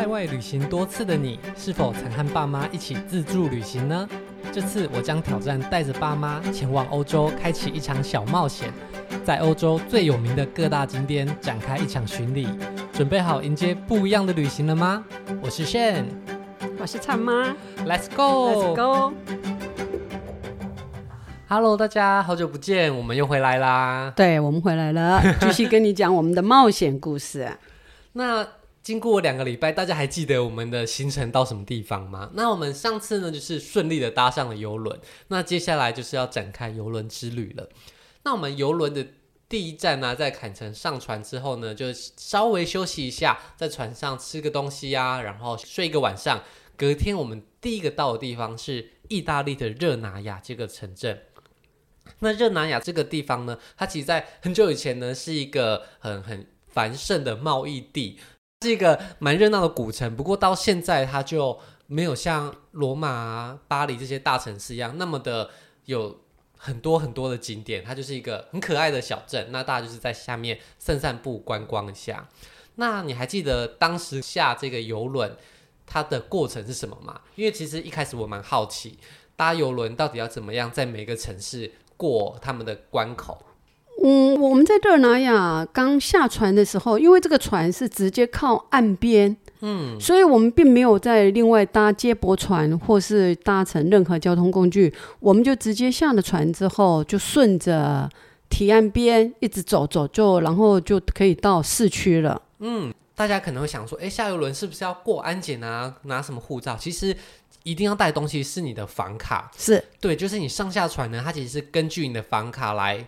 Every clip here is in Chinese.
在外旅行多次的你，是否曾和爸妈一起自助旅行呢？这次我将挑战带着爸妈前往欧洲，开启一场小冒险，在欧洲最有名的各大景点展开一场巡礼。准备好迎接不一样的旅行了吗？我是 Shane，我是灿妈，Let's go，Let's go。Hello，大家好久不见，我们又回来啦。对，我们回来了，继续跟你讲我们的冒险故事。那经过两个礼拜，大家还记得我们的行程到什么地方吗？那我们上次呢，就是顺利的搭上了游轮。那接下来就是要展开游轮之旅了。那我们游轮的第一站呢、在坎城上船之后呢，就稍微休息一下，在船上吃个东西啊，然后睡一个晚上。隔天我们第一个到的地方是意大利的热那亚这个城镇。那热那亚这个地方呢，它其实在很久以前呢，是一个很很繁盛的贸易地。是一个蛮热闹的古城，不过到现在它就没有像罗马、巴黎这些大城市一样那么的有很多很多的景点。它就是一个很可爱的小镇，那大家就是在下面散散步、观光一下。那你还记得当时下这个游轮它的过程是什么吗？因为其实一开始我蛮好奇，搭游轮到底要怎么样在每个城市过他们的关口。嗯，我们在热那亚刚下船的时候，因为这个船是直接靠岸边，嗯，所以我们并没有再另外搭接驳船或是搭乘任何交通工具，我们就直接下了船之后，就顺着堤岸边一直走走，就然后就可以到市区了。嗯，大家可能会想说，哎，下游轮是不是要过安检啊？拿什么护照？其实一定要带东西是你的房卡，是对，就是你上下船呢，它其实是根据你的房卡来。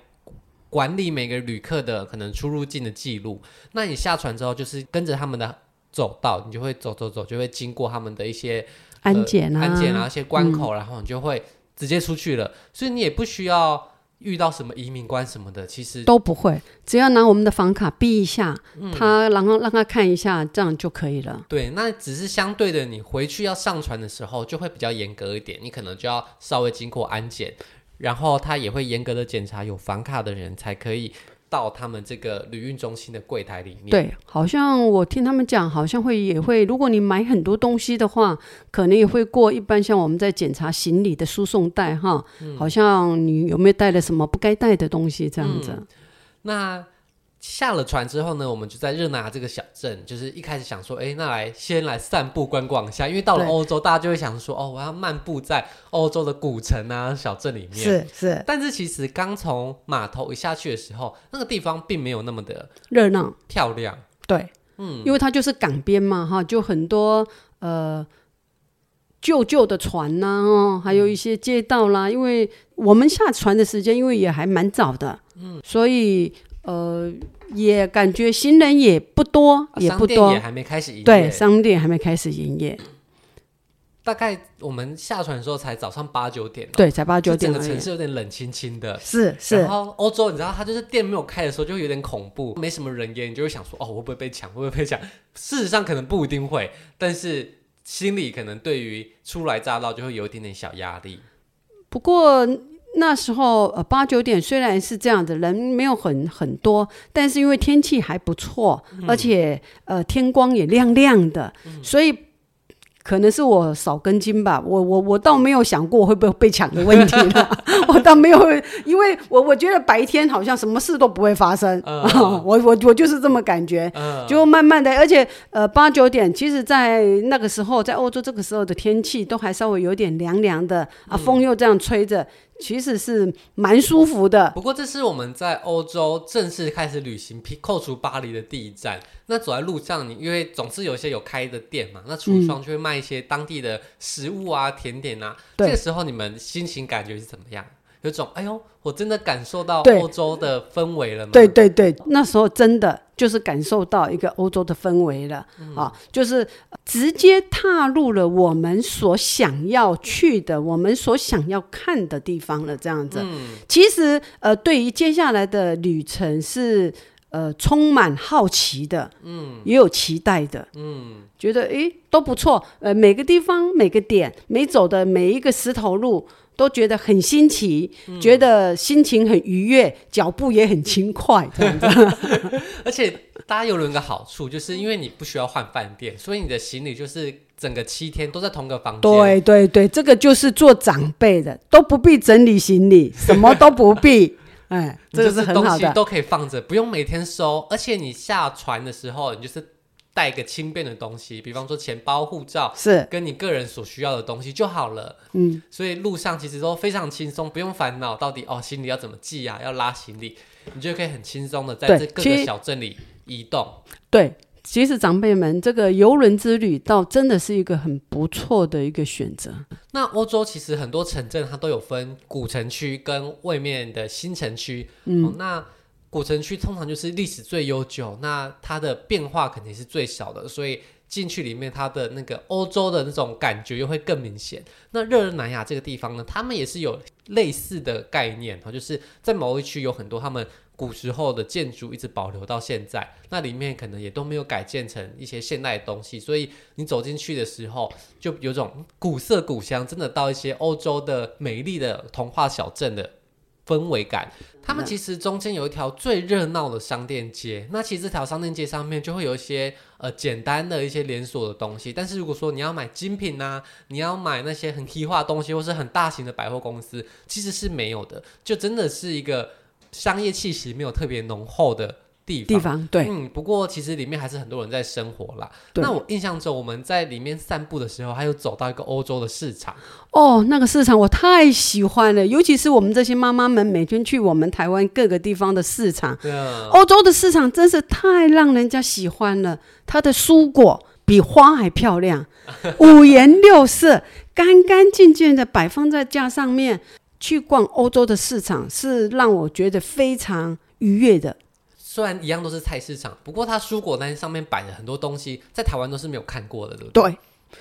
管理每个旅客的可能出入境的记录，那你下船之后就是跟着他们的走道，你就会走走走，就会经过他们的一些安检啊、呃、安检啊一些关口，嗯，然后你就会直接出去了。所以你也不需要遇到什么移民官什么的，其实都不会，只要拿我们的房卡逼一下，嗯、他然后让他看一下，这样就可以了。对，那只是相对的，你回去要上船的时候就会比较严格一点，你可能就要稍微经过安检。然后他也会严格的检查有房卡的人才可以到他们这个旅运中心的柜台里面。对，好像我听他们讲，好像会也会，如果你买很多东西的话，可能也会过一般像我们在检查行李的输送带哈、嗯，好像你有没有带了什么不该带的东西这样子。嗯、那。下了船之后呢，我们就在热那亚这个小镇，就是一开始想说，哎，那来先来散步观光一下，因为到了欧洲，大家就会想说，哦，我要漫步在欧洲的古城啊、小镇里面。是是。但是其实刚从码头一下去的时候，那个地方并没有那么的热闹漂亮。对，嗯，因为它就是港边嘛，哈，就很多呃旧旧的船呐、啊，哦，还有一些街道啦。因为我们下船的时间，因为也还蛮早的，嗯，所以。呃，也感觉行人也不多，也不多，商店也还没开始营业。对，商店还没开始营业。大概我们下船的时候才早上八九点，对，才八九点。整个城市有点冷清清的，是是。然后欧洲，你知道，它就是店没有开的时候就有点恐怖，没什么人烟，你就会想说，哦，会不会被抢？会不会被抢？事实上可能不一定会，但是心里可能对于初来乍到就会有一点点小压力。不过。那时候呃八九点虽然是这样子，人没有很很多，但是因为天气还不错，嗯、而且呃天光也亮亮的，嗯、所以可能是我少根筋吧。我我我倒没有想过会不会被抢的问题了，我倒没有，因为我我觉得白天好像什么事都不会发生。嗯、我我我就是这么感觉，嗯、就慢慢的，而且呃八九点，其实在那个时候，在欧洲这个时候的天气都还稍微有点凉凉的啊，风又这样吹着。其实是蛮舒服的。不过这是我们在欧洲正式开始旅行，扣除巴黎的第一站。那走在路上，你因为总是有一些有开的店嘛，那橱窗就会卖一些当地的食物啊、嗯、甜点啊。这个时候你们心情感觉是怎么样？有种哎呦，我真的感受到欧洲的氛围了吗？对对对，那时候真的就是感受到一个欧洲的氛围了、嗯、啊，就是直接踏入了我们所想要去的、我们所想要看的地方了。这样子，嗯、其实呃，对于接下来的旅程是呃充满好奇的，嗯，也有期待的，嗯，觉得诶都不错，呃，每个地方每个点每走的每一个石头路。都觉得很新奇，嗯、觉得心情很愉悦，脚步也很轻快，这样子。而且搭邮轮有个好处，就是因为你不需要换饭店，所以你的行李就是整个七天都在同个房间。对对对，这个就是做长辈的都不必整理行李，什么都不必。哎，这个是很好的，东西都可以放着，不用每天收。而且你下船的时候，你就是带个轻便的东西，比方说钱包、护照，是跟你个人所需要的东西就好了。嗯，所以路上其实都非常轻松，不用烦恼到底哦行李要怎么寄啊，要拉行李，你就可以很轻松的在这各个小镇里移动。对。其实长辈们，这个游轮之旅倒真的是一个很不错的一个选择。那欧洲其实很多城镇它都有分古城区跟外面的新城区。嗯，哦、那古城区通常就是历史最悠久，那它的变化肯定是最小的，所以进去里面它的那个欧洲的那种感觉又会更明显。那热尔南亚这个地方呢，他们也是有类似的概念哈，就是在某一区有很多他们。古时候的建筑一直保留到现在，那里面可能也都没有改建成一些现代的东西，所以你走进去的时候，就有种古色古香，真的到一些欧洲的美丽的童话小镇的氛围感。他们其实中间有一条最热闹的商店街，那其实这条商店街上面就会有一些呃简单的一些连锁的东西，但是如果说你要买精品啊，你要买那些很批发的东西，或是很大型的百货公司，其实是没有的，就真的是一个。商业气息没有特别浓厚的地方，地方对，嗯，不过其实里面还是很多人在生活啦。那我印象中，我们在里面散步的时候，还有走到一个欧洲的市场。哦，那个市场我太喜欢了，尤其是我们这些妈妈们每天去我们台湾各个地方的市场。对啊，欧洲的市场真是太让人家喜欢了，它的蔬果比花还漂亮，五颜六色，干干净净的摆放在架上面。去逛欧洲的市场是让我觉得非常愉悦的。虽然一样都是菜市场，不过它蔬果单上面摆的很多东西，在台湾都是没有看过的，对不对？对，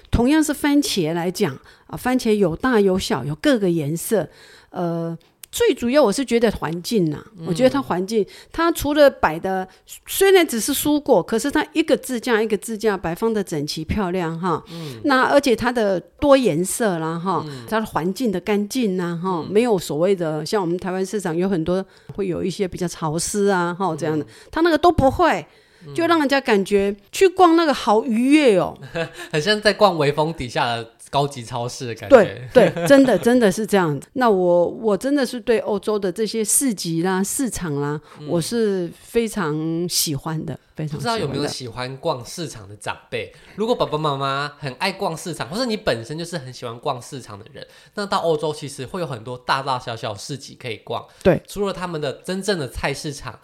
同样是番茄来讲啊，番茄有大有小，有各个颜色，呃。最主要我是觉得环境呐、啊，我觉得它环境，它除了摆的虽然只是蔬果，可是它一个支架一个支架摆放的整齐漂亮哈，嗯，那而且它的多颜色啦哈，它的环境的干净呐哈，没有所谓的像我们台湾市场有很多会有一些比较潮湿啊哈这样的，它那个都不会，就让人家感觉去逛那个好愉悦哦，很像在逛微风底下的。高级超市的感觉，对对，真的真的是这样子。那我我真的是对欧洲的这些市集啦、市场啦，嗯、我是非常喜欢的，非常喜欢。不知道有没有喜欢逛市场的长辈？如果爸爸妈妈很爱逛市场，或是你本身就是很喜欢逛市场的人，那到欧洲其实会有很多大大小小市集可以逛。对，除了他们的真正的菜市场。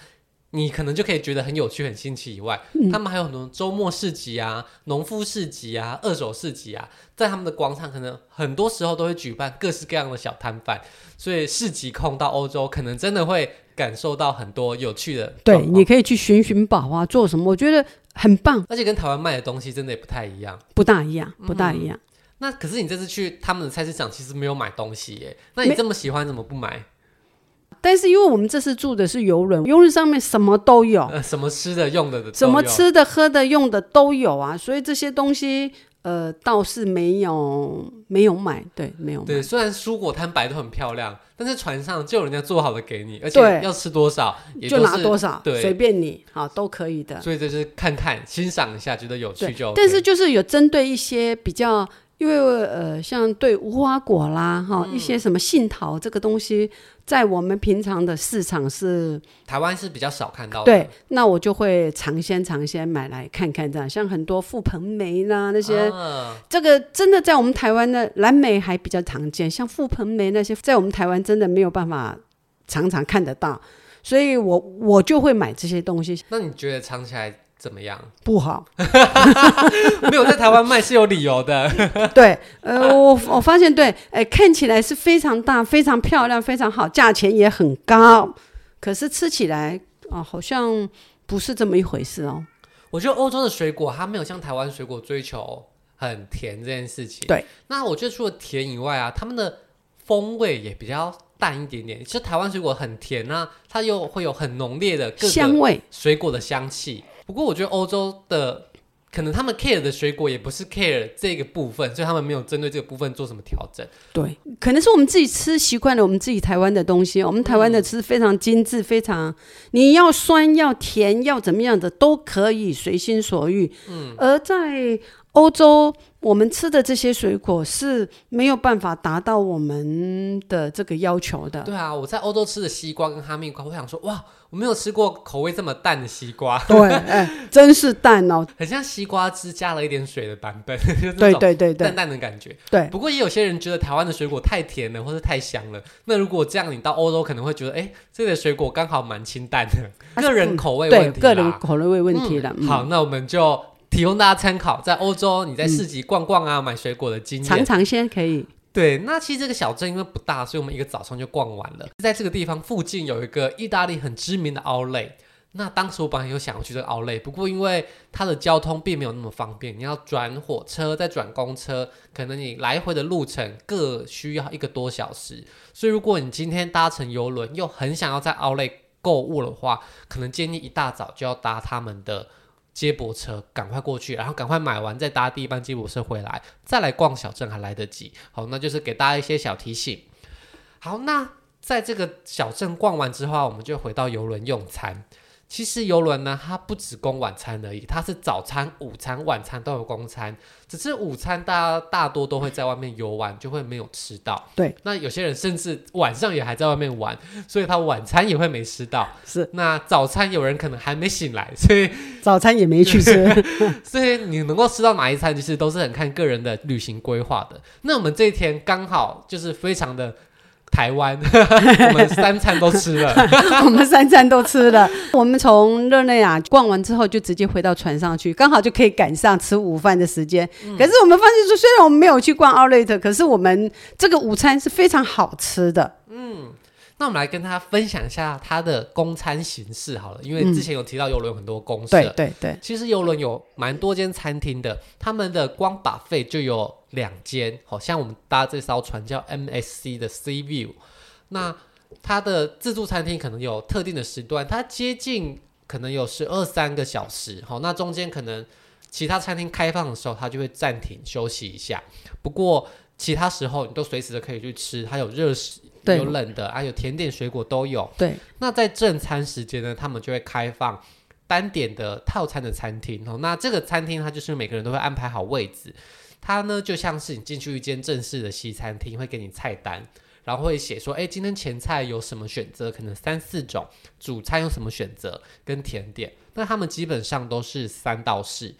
你可能就可以觉得很有趣、很新奇以外，嗯、他们还有很多周末市集啊、农夫市集啊、二手市集啊，在他们的广场，可能很多时候都会举办各式各样的小摊贩。所以市集控到欧洲，可能真的会感受到很多有趣的。对，你可以去寻寻宝啊，做什么？我觉得很棒。而且跟台湾卖的东西真的也不太一样，不大一样，不大一样。嗯、那可是你这次去他们的菜市场，其实没有买东西耶。那你这么喜欢，怎么不买？但是因为我们这次住的是游轮，游轮上面什么都有，呃，什么吃的、用的的，什么吃的、喝的、用的都有啊，所以这些东西，呃，倒是没有没有买，对，没有买。对，虽然蔬果摊摆的很漂亮，但是船上就有人家做好的给你，而且要吃多少也就拿多少，对，随便你，好，都可以的。所以就是看看、欣赏一下，觉得有趣就 OK。但是就是有针对一些比较。因为呃，像对无花果啦，哈、嗯，一些什么杏桃这个东西，在我们平常的市场是台湾是比较少看到的。对，那我就会尝鲜尝鲜买来看看，这样像很多覆盆梅啦那些，啊、这个真的在我们台湾的蓝莓还比较常见，像覆盆梅那些，在我们台湾真的没有办法常常看得到，所以我我就会买这些东西。那你觉得尝起来？怎么样？不好，没有在台湾卖是有理由的。对，呃，我我发现对，哎、呃，看起来是非常大、非常漂亮、非常好，价钱也很高，可是吃起来啊、呃，好像不是这么一回事哦。我觉得欧洲的水果它没有像台湾水果追求很甜这件事情。对，那我觉得除了甜以外啊，他们的风味也比较淡一点点。其实台湾水果很甜啊，它又会有很浓烈的香味、水果的香气。不过我觉得欧洲的可能他们 care 的水果也不是 care 这个部分，所以他们没有针对这个部分做什么调整。对，可能是我们自己吃习惯了我们自己台湾的东西，我们台湾的吃非常精致，非常你要酸要甜要怎么样的都可以随心所欲。嗯，而在欧洲。我们吃的这些水果是没有办法达到我们的这个要求的。对啊，我在欧洲吃的西瓜跟哈密瓜，我想说，哇，我没有吃过口味这么淡的西瓜。对，哎，真是淡哦，很像西瓜汁加了一点水的版本。对对对对，淡淡的感觉。对，不过也有些人觉得台湾的水果太甜了，或是太香了。那如果这样，你到欧洲可能会觉得，哎，这里的水果刚好蛮清淡的，个人口味问题啦。对，个人口味问题了。好，那我们就。提供大家参考，在欧洲你在市集逛逛啊，嗯、买水果的经验，尝尝鲜可以。对，那其实这个小镇因为不大，所以我们一个早上就逛完了。在这个地方附近有一个意大利很知名的 Outlet，那当时我本来有想要去这个 Outlet，不过因为它的交通并没有那么方便，你要转火车再转公车，可能你来回的路程各需要一个多小时。所以如果你今天搭乘游轮，又很想要在 Outlet 购物的话，可能建议一大早就要搭他们的。接驳车赶快过去，然后赶快买完，再搭第一班接驳车回来，再来逛小镇还来得及。好，那就是给大家一些小提醒。好，那在这个小镇逛完之后，我们就回到游轮用餐。其实游轮呢，它不只供晚餐而已，它是早餐、午餐、晚餐都有供餐。只是午餐大家大多都会在外面游玩，就会没有吃到。对，那有些人甚至晚上也还在外面玩，所以他晚餐也会没吃到。是，那早餐有人可能还没醒来，所以早餐也没去吃。所以你能够吃到哪一餐，其实都是很看个人的旅行规划的。那我们这一天刚好就是非常的。台湾，我们三餐都吃了。我们三餐都吃了。我们从热内亚逛完之后，就直接回到船上去，刚好就可以赶上吃午饭的时间。嗯、可是我们发现说，虽然我们没有去逛 Outlet，可是我们这个午餐是非常好吃的。嗯。那我们来跟他分享一下他的供餐形式好了，因为之前有提到游轮有很多公司、嗯，对对对，其实游轮有蛮多间餐厅的，他们的光 buffet 就有两间，好像我们搭这艘船叫 MSC 的 Sea View，那它的自助餐厅可能有特定的时段，它接近可能有十二三个小时，好，那中间可能其他餐厅开放的时候，它就会暂停休息一下，不过其他时候你都随时的可以去吃，它有热食。有冷的啊，有甜点、水果都有。对，那在正餐时间呢，他们就会开放单点的套餐的餐厅哦。那这个餐厅它就是每个人都会安排好位置，它呢就像是你进去一间正式的西餐厅，会给你菜单，然后会写说，哎，今天前菜有什么选择？可能三四种，主餐有什么选择？跟甜点，那他们基本上都是三道式，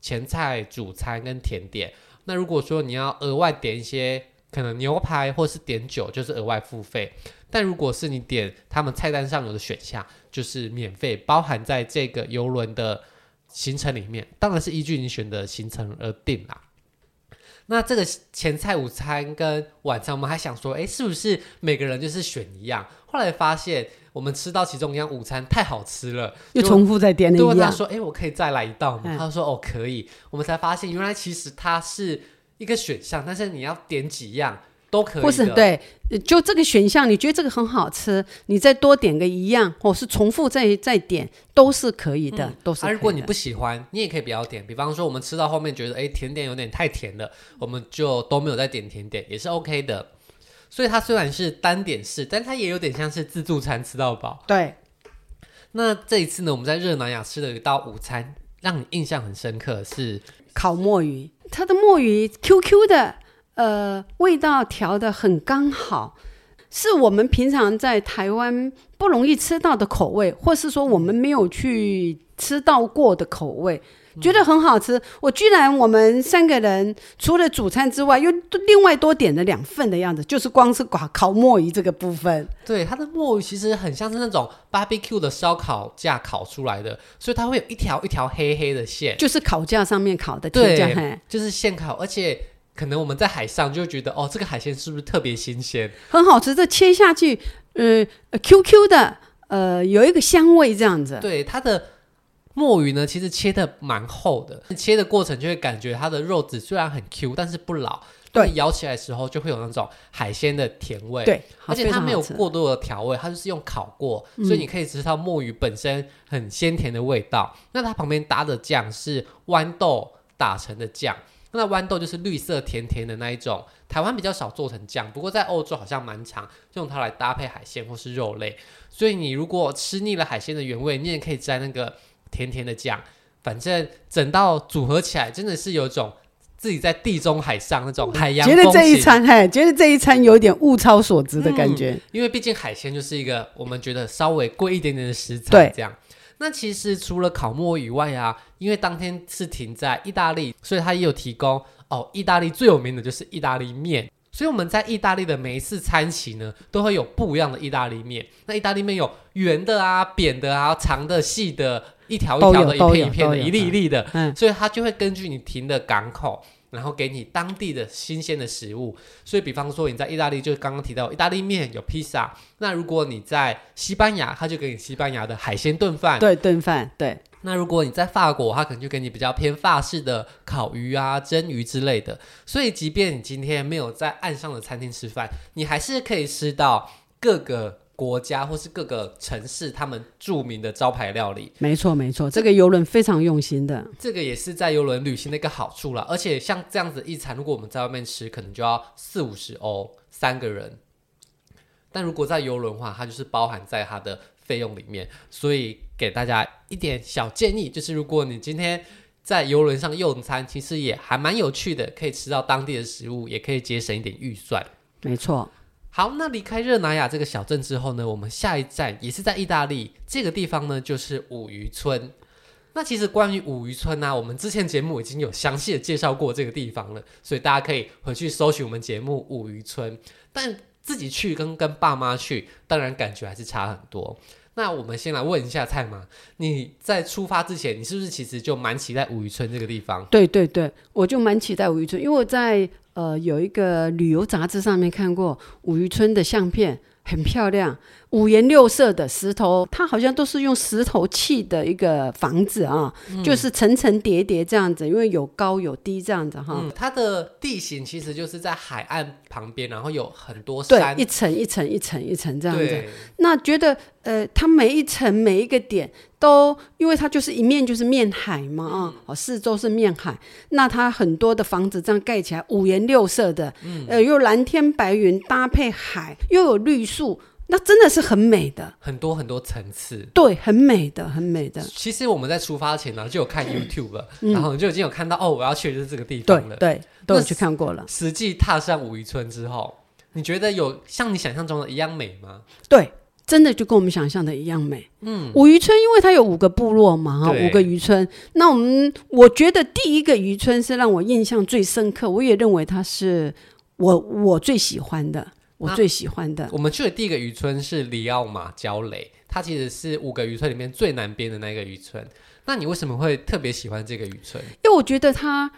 前菜、主餐跟甜点。那如果说你要额外点一些。可能牛排或是点酒就是额外付费，但如果是你点他们菜单上有的选项，就是免费包含在这个游轮的行程里面，当然是依据你选的行程而定啦。那这个前菜、午餐跟晚餐，我们还想说，诶，是不是每个人就是选一样？后来发现我们吃到其中一样午餐太好吃了，又重复再点了一样。对，他说，诶，我可以再来一道吗？嗯、他说，哦，可以。我们才发现，原来其实它是。一个选项，但是你要点几样都可以。不是对，就这个选项，你觉得这个很好吃，你再多点个一样，或是重复再再点，都是可以的，嗯、都是可以的。啊，如果你不喜欢，你也可以不要点。比方说，我们吃到后面觉得，哎，甜点有点太甜了，我们就都没有再点甜点，也是 OK 的。所以它虽然是单点式，但它也有点像是自助餐，吃到饱。对。那这一次呢，我们在热南亚吃了一道午餐，让你印象很深刻是烤墨鱼。它的墨鱼 Q Q 的，呃，味道调得很刚好，是我们平常在台湾不容易吃到的口味，或是说我们没有去吃到过的口味。觉得很好吃，我居然我们三个人除了主餐之外，又另外多点了两份的样子，就是光是烤烤墨鱼这个部分。对，它的墨鱼其实很像是那种 barbecue 的烧烤架烤出来的，所以它会有一条一条黑黑的线，就是烤架上面烤的。对，就是现烤，而且可能我们在海上就会觉得，哦，这个海鲜是不是特别新鲜？很好吃，这切下去，呃，QQ 的，呃，有一个香味这样子。对，它的。墨鱼呢，其实切的蛮厚的，切的过程就会感觉它的肉质虽然很 Q，但是不老。对，咬起来的时候就会有那种海鲜的甜味。对，而且它没有过多的调味，它就是用烤过，嗯、所以你可以吃到墨鱼本身很鲜甜的味道。那它旁边搭的酱是豌豆打成的酱，那豌豆就是绿色甜甜的那一种。台湾比较少做成酱，不过在欧洲好像蛮常用它来搭配海鲜或是肉类。所以你如果吃腻了海鲜的原味，你也可以沾那个甜甜的酱。反正整道组合起来，真的是有种自己在地中海上那种海洋。觉得这一餐，嘿，觉得这一餐有点物超所值的感觉。嗯，因为毕竟海鲜就是一个我们觉得稍微贵一点点的食材。这样，那其实除了烤墨鱼以外啊，因为当天是停在意大利，所以它也有提供哦。意大利最有名的就是意大利面，所以我们在意大利的每一次餐席呢，都会有不一样的意大利面。那意大利面有圆的啊、扁的啊、长的、细的。一条一条的，一片一片的，一粒一粒的，嗯，所以它就会根据你停的港口，然后给你当地的新鲜的食物。所以，比方说你在意大利，就刚刚提到意大利面有披萨。那如果你在西班牙，他就给你西班牙的海鲜炖饭，对，炖饭，对。那如果你在法国，他可能就给你比较偏法式的烤鱼啊、蒸鱼之类的。所以，即便你今天没有在岸上的餐厅吃饭，你还是可以吃到各个。国家或是各个城市，他们著名的招牌料理，没错没错，这个游轮非常用心的，这个也是在游轮旅行的一个好处啦。而且像这样子一餐，如果我们在外面吃，可能就要四五十欧三个人，但如果在游轮的话，它就是包含在它的费用里面。所以给大家一点小建议，就是如果你今天在游轮上用餐，其实也还蛮有趣的，可以吃到当地的食物，也可以节省一点预算。没错。好，那离开热那亚这个小镇之后呢，我们下一站也是在意大利，这个地方呢就是五渔村。那其实关于五渔村呢、我们之前节目已经有详细的介绍过这个地方了，所以大家可以回去搜寻我们节目五渔村。但自己去跟跟爸妈去，当然感觉还是差很多。那我们先来问一下蔡妈，你在出发之前，你是不是其实就蛮期待五渔村这个地方？对对对，我就蛮期待五渔村，因为我在。呃，有一个旅游杂志上面看过五渔村的相片，很漂亮，五颜六色的石头，它好像都是用石头砌的一个房子啊，嗯、就是层层叠叠这样子，因为有高有低这样子哈、嗯。它的地形其实就是在海岸旁边，然后有很多山，对，一层一层一层一层这样子。那觉得呃，它每一层每一个点。都因为它就是一面就是面海嘛啊，哦，四周是面海，那它很多的房子这样盖起来五颜六色的，嗯，呃，又蓝天白云搭配海，又有绿树，那真的是很美的，很多很多层次，对，很美的，很美的。其实我们在出发前呢，就有看 YouTube 了，嗯，然后就已经有看到哦，我要去的就是这个地方了，对，对，都有去看过了。实际踏上五渔村之后，你觉得有像你想象中的一样美吗？对。真的就跟我们想象的一样美。嗯，五渔村因为它有五个部落嘛，哈，五个渔村。那我们我觉得第一个渔村是让我印象最深刻，我也认为它是我我最喜欢的，我最喜欢的。我们去的第一个渔村是里奥马焦雷，它其实是五个渔村里面最南边的那个渔村。那你为什么会特别喜欢这个渔村？因为我觉得它。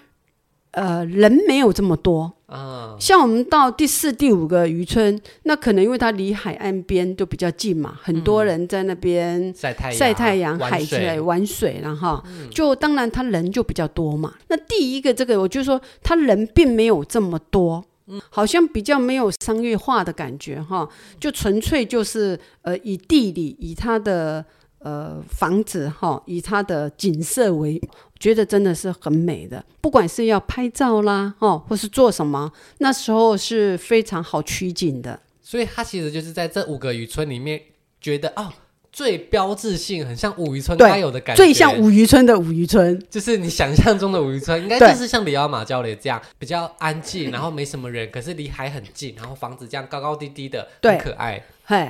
呃，人没有这么多啊。像我们到第四、第五个渔村，那可能因为它离海岸边就比较近嘛，很多人在那边晒太阳、晒太阳、海水玩水，然后就当然他人就比较多嘛。那第一个这个，我就说他人并没有这么多，好像比较没有商业化的感觉哈，就纯粹就是呃以地理、以它的呃房子哈，以它的景色为。觉得真的是很美的，不管是要拍照啦，哦，或是做什么，那时候是非常好取景的。所以它其实就是在这五个渔村里面，觉得哦，最标志性，很像五渔村该有的感觉，最像五渔村的五渔村，就是你想象中的五渔村，应该就是像里奥马焦雷这样比较安静，然后没什么人，可是离海很近，然后房子这样高高低低的，很可爱。嘿。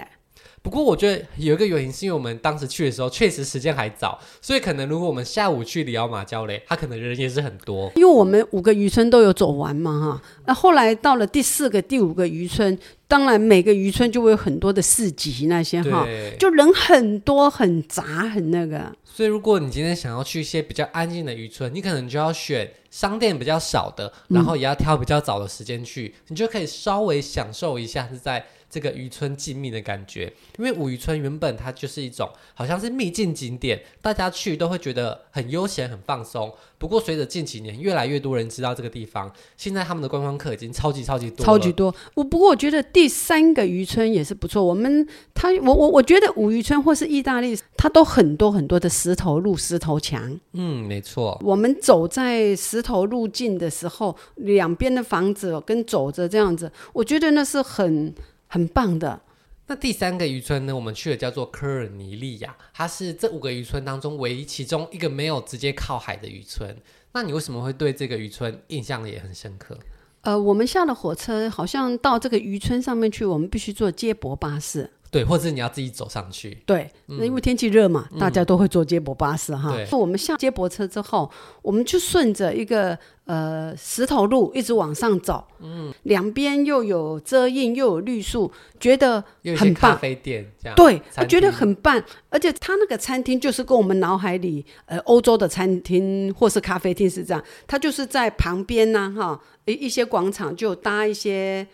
不过我觉得有一个原因，是因为我们当时去的时候确实时间还早，所以可能如果我们下午去里奥马焦雷，它可能人也是很多。因为我们五个渔村都有走完嘛，哈。那后来到了第四个、第五个渔村，当然每个渔村就会有很多的市集那些哈，就人很多、很杂、很那个。所以如果你今天想要去一些比较安静的渔村，你可能就要选商店比较少的，然后也要挑比较早的时间去，嗯、你就可以稍微享受一下是在。这个渔村静谧的感觉。因为五渔村原本它就是一种好像是秘境景点，大家去都会觉得很悠闲、很放松。不过随着近几年越来越多人知道这个地方，现在他们的观光客已经超级超级多，超级多。我不过我觉得第三个渔村也是不错。我们他我我我觉得五渔村或是意大利，它都很多很多的石头路、石头墙。嗯，没错。我们走在石头路径的时候，两边的房子跟走着这样子，我觉得那是很很棒的。那第三个渔村呢？我们去的叫做科尔尼利亚，它是这五个渔村当中唯一其中一个没有直接靠海的渔村。那你为什么会对这个渔村印象也很深刻？呃，我们下了火车，好像到这个渔村上面去，我们必须坐接驳巴士。对，或者你要自己走上去。对，那、嗯、因为天气热嘛，大家都会坐接驳巴士、嗯、哈。对，我们下接驳车之后，我们就顺着一个呃石头路一直往上走。嗯，两边又有遮荫，又有绿树，觉得很棒。咖啡店这样。对，我觉得很棒。而且他那个餐厅就是跟我们脑海里呃欧洲的餐厅或是咖啡厅是这样，它就是在旁边呢哈，一一些广场就搭一些。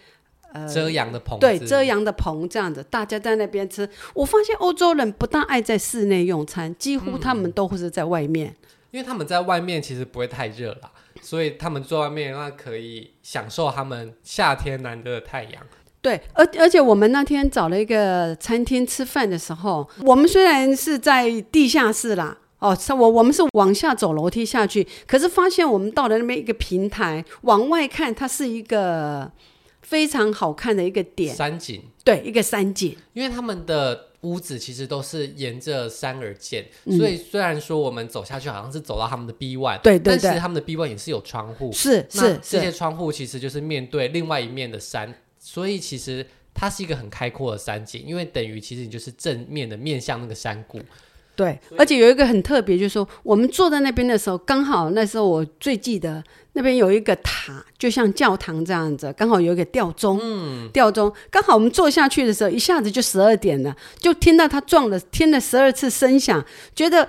呃，遮阳的棚，对，遮阳的棚这样子，大家在那边吃。我发现欧洲人不大爱在室内用餐，几乎他们都会是在外面，嗯，因为他们在外面其实不会太热啦，所以他们坐外面那可以享受他们夏天难得的太阳。对，而而且我们那天找了一个餐厅吃饭的时候，我们虽然是在地下室啦，哦，我我们是往下走楼梯下去，可是发现我们到了那边一个平台，往外看，它是一个。非常好看的一个点，山景，对，一个山景。因为他们的屋子其实都是沿着山而建，嗯，所以虽然说我们走下去好像是走到他们的 B one，对对对，但是他们的 B one 也是有窗户，是是，这些窗户其实就是面对另外一面的山，所以其实它是一个很开阔的山景，因为等于其实你就是正面的面向那个山谷。对，而且有一个很特别，就是说我们坐在那边的时候，刚好那时候我最记得那边有一个塔，就像教堂这样子，刚好有一个吊钟，嗯，吊钟，刚好我们坐下去的时候，一下子就十二点了，就听到它撞了，听了十二次声响，觉得，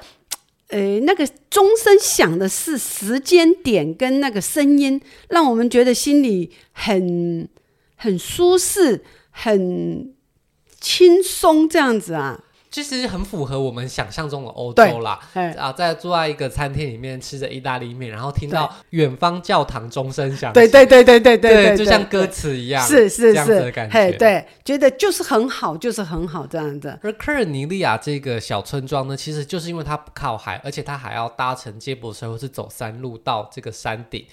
呃，那个钟声响的是时间点跟那个声音，让我们觉得心里很很舒适，很轻松这样子啊。其实很符合我们想象中的欧洲啦，啊，在坐在一个餐厅里面吃着意大利面，然后听到远方教堂钟声响，对对对对对对，对，就像歌词一样，是是是。这样子的感觉，对，觉得就是很好，就是很好这样子。而科尔尼利亚这个小村庄呢，其实就是因为它不靠海，而且它还要搭乘接驳车或是走山路到这个山顶。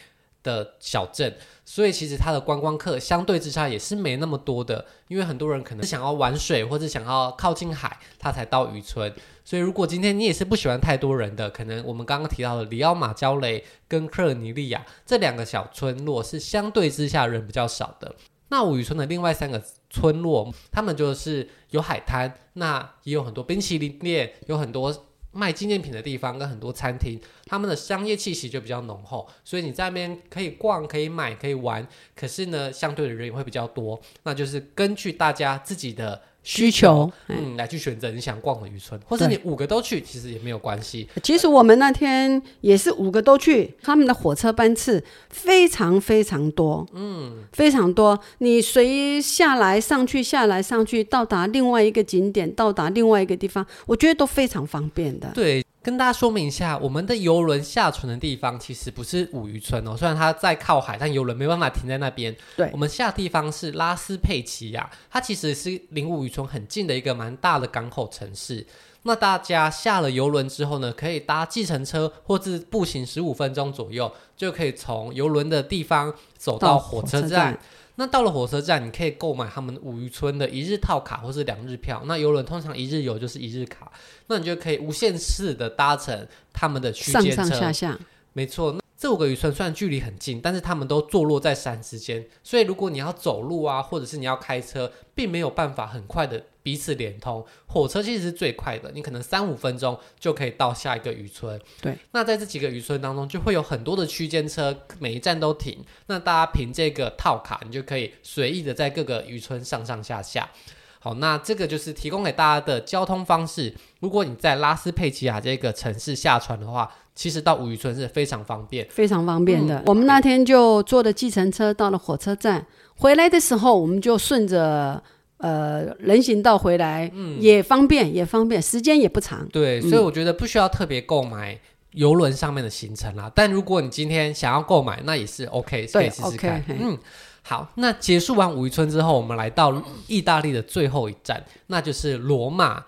的小镇，所以其实它的观光客相对之下也是没那么多的，因为很多人可能是想要玩水或者想要靠近海，他才到渔村。所以如果今天你也是不喜欢太多人的，可能我们刚刚提到的里奥马焦雷跟科尔尼利亚这两个小村落是相对之下人比较少的。那五渔村的另外三个村落，他们就是有海滩，那也有很多冰淇淋店，有很多。卖纪念品的地方跟很多餐厅，他们的商业气息就比较浓厚，所以你在那边可以逛、可以买、可以玩，可是呢，相对的人也会比较多。那就是根据大家自己的。需求，嗯，来去选择你想逛的渔村，或者你五个都去，其实也没有关系。其实我们那天也是五个都去，他们的火车班次非常非常多，嗯，非常多。你随下来上去，下来上去，到达另外一个景点，到达另外一个地方，我觉得都非常方便的。对。跟大家说明一下，我们的游轮下船的地方其实不是五渔村哦，虽然它在靠海，但游轮没办法停在那边。对，我们下地方是拉斯佩齐亚，它其实是离五渔村很近的一个蛮大的港口城市。那大家下了游轮之后呢，可以搭计程车或是步行十五分钟左右，就可以从游轮的地方走到火车站。那到了火车站，你可以购买他们五渔村的一日套卡或是两日票。那游轮通常一日游就是一日卡，那你就可以无限次的搭乘他们的区间车。上上下下，没错。那这五个渔村虽然距离很近，但是他们都坐落在山之间，所以如果你要走路啊，或者是你要开车，并没有办法很快的。彼此连通，火车其实是最快的，你可能三五分钟就可以到下一个渔村。对，那在这几个渔村当中，就会有很多的区间车，每一站都停。那大家凭这个套卡，你就可以随意的在各个渔村上上下下。好，那这个就是提供给大家的交通方式。如果你在拉斯佩齐亚这个城市下船的话，其实到五渔村是非常方便，非常方便的。嗯，我们那天就坐的计程车到了火车站，回来的时候我们就顺着。呃人行道回来，嗯，也方便，也方便，时间也不长。对，所以我觉得不需要特别购买游轮上面的行程啦。嗯、但如果你今天想要购买，那也是 OK，可以试试看。Okay, 嗯，好，那结束完五渔村之后，我们来到意大利的最后一站，那就是罗马。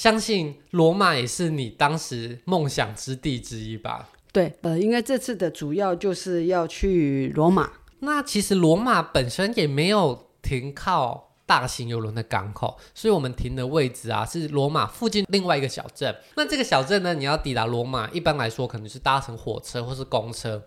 相信罗马也是你当时梦想之地之一吧？对，呃，应该这次的主要就是要去罗马。那其实罗马本身也没有停靠大型游轮的港口，所以我们停的位置啊是罗马附近另外一个小镇。那这个小镇呢，你要抵达罗马，一般来说可能是搭乘火车或是公车。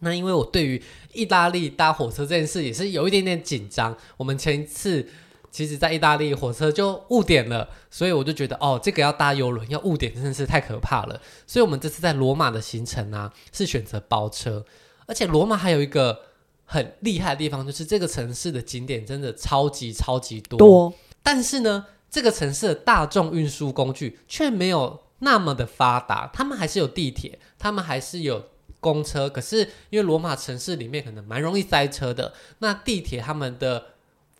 那因为我对于意大利搭火车这件事也是有一点点紧张，我们前一次。其实，在意大利火车就误点了，所以我就觉得，哦，这个要搭游轮要误点真的是太可怕了。所以，我们这次在罗马的行程呢、啊，是选择包车。而且，罗马还有一个很厉害的地方，就是这个城市的景点真的超级超级多。多，但是呢，这个城市的大众运输工具却没有那么的发达。他们还是有地铁，他们还是有公车。可是，因为罗马城市里面可能蛮容易塞车的，那地铁他们的。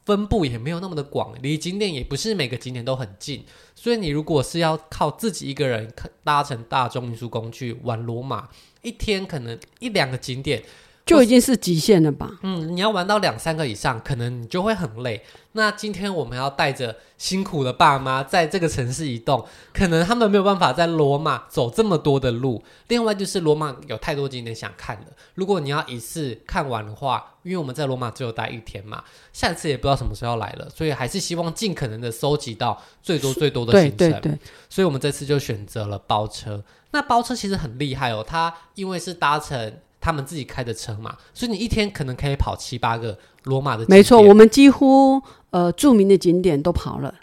分布也没有那么的广，离景点也不是每个景点都很近，所以你如果是要靠自己一个人搭乘大众运输工具玩罗马，一天可能一两个景点。就已经是极限了吧？嗯，你要玩到两三个以上，可能你就会很累。那今天我们要带着辛苦的爸妈在这个城市移动，可能他们没有办法在罗马走这么多的路。另外就是罗马有太多景点想看的，如果你要一次看完的话，因为我们在罗马只有待一天嘛，下次也不知道什么时候要来了，所以还是希望尽可能的收集到最多 最多的行程。对对对，所以我们这次就选择了包车。那包车其实很厉害哦，它因为是搭乘。他们自己开的车嘛，所以你一天可能可以跑七八个罗马的景点。没错，我们几乎呃著名的景点都跑了。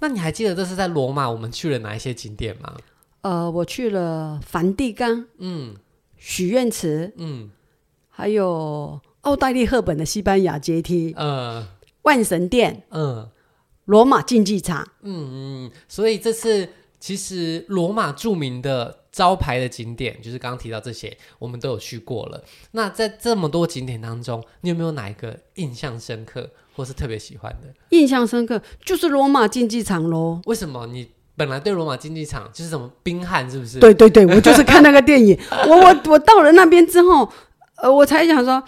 那你还记得这是在罗马我们去了哪一些景点吗？呃，我去了梵蒂冈，嗯，许愿池，嗯，还有奥黛丽·赫本的西班牙阶梯，嗯，万神殿，嗯，罗马竞技场，嗯嗯，所以这次其实罗马著名的。招牌的景点就是刚刚提到这些，我们都有去过了。那在这么多景点当中，你有没有哪一个印象深刻，或是特别喜欢的？印象深刻就是罗马竞技场喽。为什么？你本来对罗马竞技场就是什么冰汉，是不是？对对对，我就是看那个电影。我我我到了那边之后，呃，我才想说，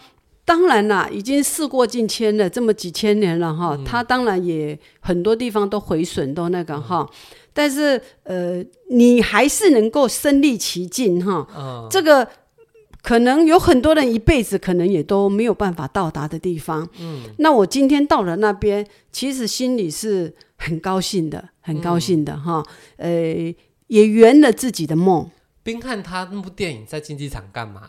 当然啦，已经事过境迁了，这么几千年了哈，它、嗯、当然也很多地方都毁损，都那个哈。嗯但是，呃，你还是能够身历其境哈。嗯。这个可能有很多人一辈子可能也都没有办法到达的地方。嗯。那我今天到了那边，其实心里是很高兴的，很高兴的哈。嗯。呃，也圆了自己的梦。冰汉他那部电影在竞技场干嘛？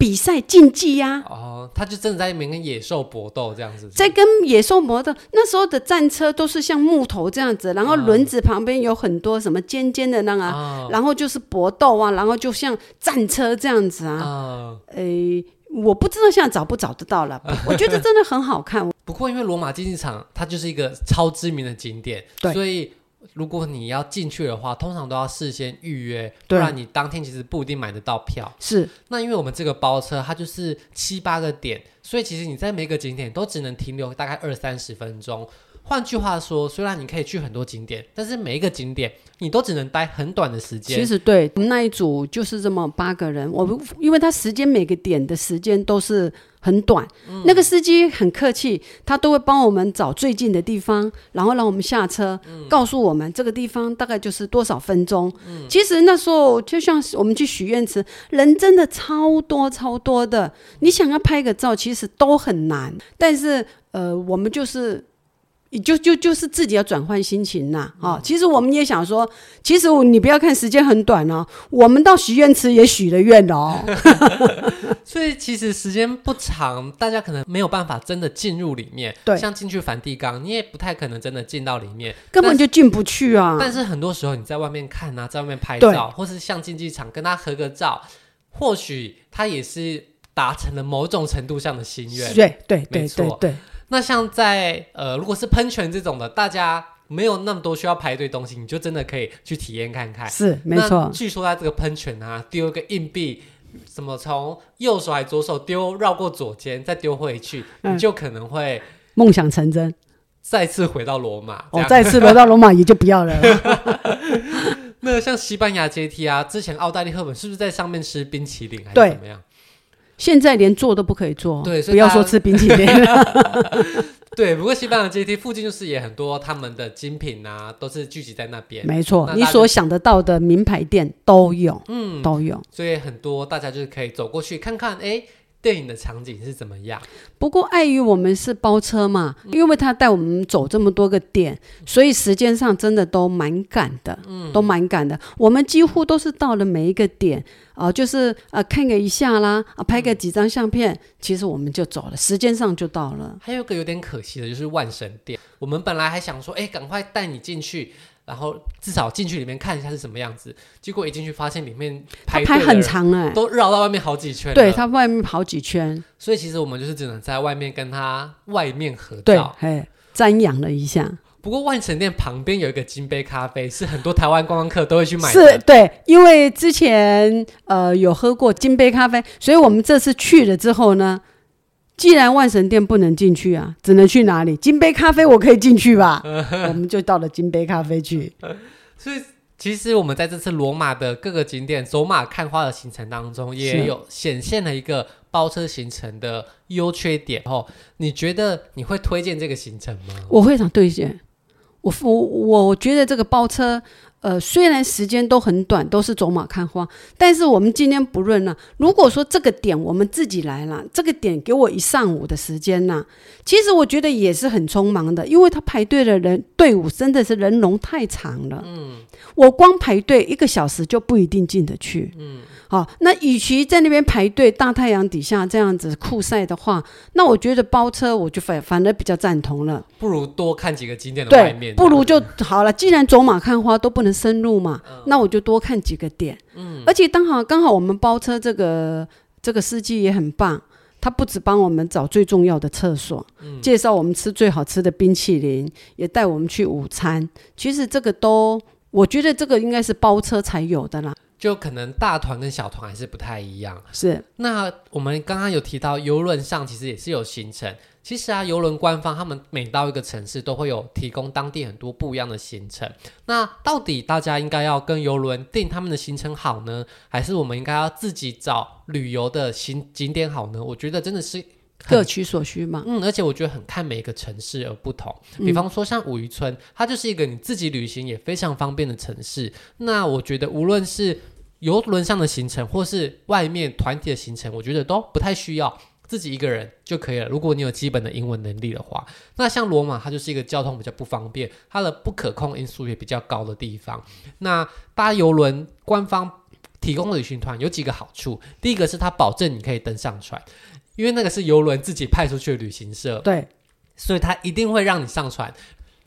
比赛竞技呀！哦，他就正在里面跟野兽搏斗这样子，在跟野兽搏斗。那时候的战车都是像木头这样子，然后轮子旁边有很多什么尖尖的那个，哦、然后就是搏斗啊，然后就像战车这样子啊。诶、我不知道现在找不找得到了，我觉得真的很好看。不过因为罗马竞技场它就是一个超知名的景点，对，所以。如果你要进去的话，通常都要事先预约，不然你当天其实不一定买得到票。是，那因为我们这个包车它就是七八个点，所以其实你在每个景点都只能停留大概二三十分钟。换句话说，虽然你可以去很多景点，但是每一个景点你都只能待很短的时间。其实对，我们那一组就是这么八个人，我们因为他时间每个点的时间都是。很短，嗯、那个司机很客气，他都会帮我们找最近的地方，然后让我们下车，嗯、告诉我们这个地方大概就是多少分钟。嗯、其实那时候就像我们去许愿池，人真的超多超多的，你想要拍个照，其实都很难。但是呃，我们就是。就就就是自己要转换心情呐，啊、其实我们也想说，其实你不要看时间很短哦，我们到许愿池也许了愿哦 所以其实时间不长，大家可能没有办法真的进入里面。对，像进去梵蒂冈，你也不太可能真的进到里面，根本就进不去啊。但是很多时候你在外面看啊，在外面拍照，或是像竞技场跟他合个照，或许他也是达成了某种程度上的心愿。对对对对对。那像在呃，如果是喷泉这种的，大家没有那么多需要排队东西，你就真的可以去体验看看。是，没错。据说在这个喷泉啊，丢一个硬币，什么从右手还左手丢，绕过左肩再丢回去，嗯、你就可能会梦想成真。再次回到罗马。哦，再次回到罗马也就不要了。那像西班牙阶梯啊，之前奥黛丽赫本是不是在上面吃冰淇淋还是怎么样？现在连坐都不可以坐，对，不要说吃冰淇淋。对，不过西班牙阶梯附近就是也很多他们的精品啊，都是聚集在那边。没错，你所想得到的名牌店都有，嗯，都有。所以很多大家就是可以走过去看看，哎。电影的场景是怎么样？不过碍于我们是包车嘛，嗯、因为他带我们走这么多个点，所以时间上真的都蛮赶的，嗯，都蛮赶的。我们几乎都是到了每一个点，啊、呃，就是呃看个一下啦，啊拍个几张相片，嗯、其实我们就走了，时间上就到了。还有个有点可惜的就是万神殿，我们本来还想说，哎，赶快带你进去。然后至少进去里面看一下是什么样子，结果一进去发现里面排排很长哎，都绕到外面好几圈。对，它外面好几圈，所以其实我们就是只能在外面跟它外面合照，哎，瞻仰了一下。不过万城店旁边有一个金杯咖啡，是很多台湾观光客都会去买的。是，对，因为之前呃有喝过金杯咖啡，所以我们这次去了之后呢。既然万神殿不能进去啊，只能去哪里？金杯咖啡我可以进去吧？我们就到了金杯咖啡去。所以，其实我们在这次罗马的各个景点走马看花的行程当中，也有显现了一个包车行程的优缺点。哦，你觉得你会推荐这个行程吗？我会想推荐。我我我觉得这个包车。呃，虽然时间都很短，都是走马看花，但是我们今天不论了。如果说这个点我们自己来了，这个点给我一上午的时间呢，其实我觉得也是很匆忙的，因为他排队的人队伍真的是人龙太长了。嗯，我光排队一个小时就不一定进得去。嗯。好，那与其在那边排队，大太阳底下这样子酷晒的话，那我觉得包车我就反反而比较赞同了。不如多看几个景点的外面，不如就好了。既然走马看花都不能深入嘛，嗯、那我就多看几个点。嗯，而且刚好刚好我们包车这个这个司机也很棒，他不止帮我们找最重要的厕所，嗯、介绍我们吃最好吃的冰淇淋，也带我们去午餐。其实这个都，我觉得这个应该是包车才有的啦。就可能大团跟小团还是不太一样。是，那我们刚刚有提到游轮上其实也是有行程。其实啊，游轮官方他们每到一个城市都会有提供当地很多不一样的行程。那到底大家应该要跟游轮订他们的行程好呢，还是我们应该要自己找旅游的行景点好呢？我觉得真的是。各取所需嘛，嗯，而且我觉得很看每一个城市而不同。比方说像武渔村，它就是一个你自己旅行也非常方便的城市。那我觉得无论是邮轮上的行程，或是外面团体的行程，我觉得都不太需要自己一个人就可以了。如果你有基本的英文能力的话，那像罗马，它就是一个交通比较不方便，它的不可控因素也比较高的地方。那搭游轮，官方提供的旅行团有几个好处，第一个是它保证你可以登上船。因为那个是游轮自己派出去的旅行社，对，所以他一定会让你上船。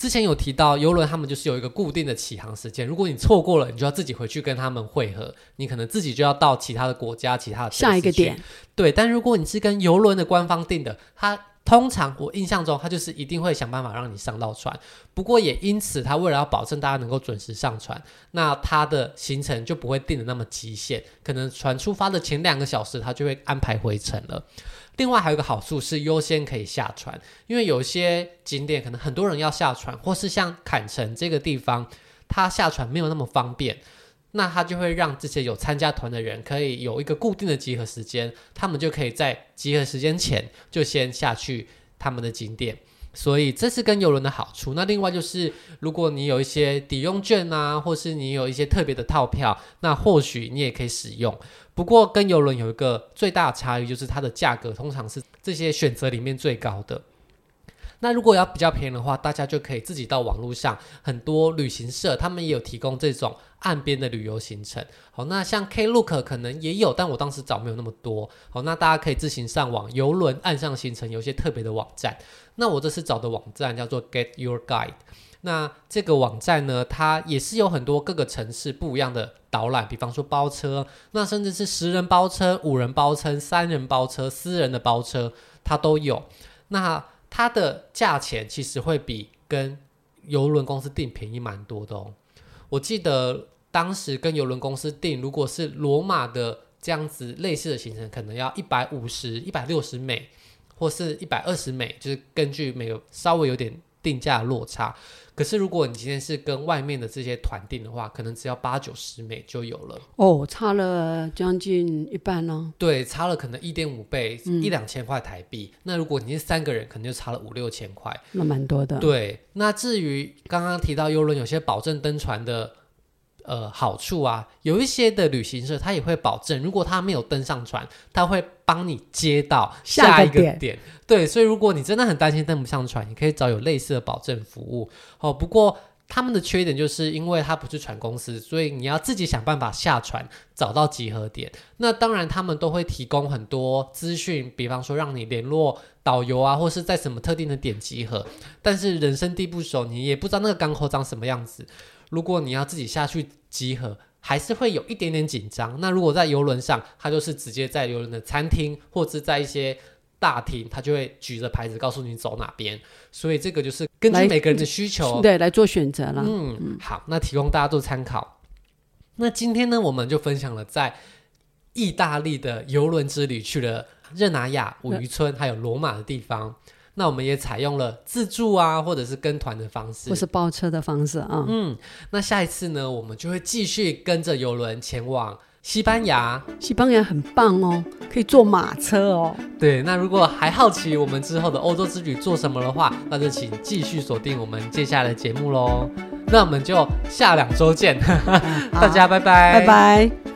之前有提到游轮，他们就是有一个固定的起航时间，如果你错过了，你就要自己回去跟他们会合，你可能自己就要到其他的国家、其他的下一个点。对，但如果你是跟游轮的官方订的，它通常我印象中它就是一定会想办法让你上到船。不过也因此，他为了要保证大家能够准时上船，那他的行程就不会定的那么极限，可能船出发的前两个小时，他就会安排回程了。另外还有一个好处是优先可以下船，因为有些景点可能很多人要下船，或是像坎城这个地方，它下船没有那么方便，那他就会让这些有参加团的人可以有一个固定的集合时间，他们就可以在集合时间前就先下去他们的景点。所以这是跟游轮的好处。那另外就是，如果你有一些抵用券啊，或是你有一些特别的套票，那或许你也可以使用。不过跟游轮有一个最大的差异，就是它的价格通常是这些选择里面最高的。那如果要比较便宜的话，大家就可以自己到网络上，很多旅行社他们也有提供这种岸边的旅游行程。好，那像 Klook 可能也有，但我当时找没有那么多。好，那大家可以自行上网，游轮岸上行程有一些特别的网站。那我这次找的网站叫做 Get Your Guide。那这个网站呢，它也是有很多各个城市不一样的导览，比方说包车，那甚至是十人包车、五人包车、三人包车、私人的包车，它都有。那它的价钱其实会比跟邮轮公司订便宜蛮多的哦。我记得当时跟邮轮公司订，如果是罗马的这样子类似的行程，可能要一百五十、一百六十美，或是一百二十美，就是根据每个稍微有点定价落差。可是如果你今天是跟外面的这些团订的话，可能只要八九十美就有了。哦，差了将近一半呢。对，差了可能一点五倍，嗯、一两千块台币。那如果你是三个人，可能就差了五六千块，那蛮多的。对，那至于刚刚提到邮轮有些保证登船的。呃，好处啊，有一些的旅行社他也会保证，如果他没有登上船，他会帮你接到下一个点。对，所以如果你真的很担心登不上船，你可以找有类似的保证服务哦。不过他们的缺点就是因为他不是船公司，所以你要自己想办法下船找到集合点。那当然他们都会提供很多资讯，比方说让你联络导游啊，或是在什么特定的点集合。但是人生地不熟，你也不知道那个港口长什么样子。如果你要自己下去集合，还是会有一点点紧张。那如果在游轮上，它就是直接在游轮的餐厅，或者在一些大厅，它就会举着牌子告诉你走哪边。所以这个就是根据每个人的需求，对，来做选择了。嗯，嗯好，那提供大家做参考。那今天呢，我们就分享了在意大利的游轮之旅，去了热那亚、五渔村，还有罗马的地方。那我们也采用了自助啊，或者是跟团的方式，或是包车的方式啊。嗯，那下一次呢，我们就会继续跟着游轮前往西班牙。西班牙很棒哦，可以坐马车哦。对，那如果还好奇我们之后的欧洲之旅做什么的话，那就请继续锁定我们接下来的节目喽。那我们就下两周见，大家拜拜，拜拜。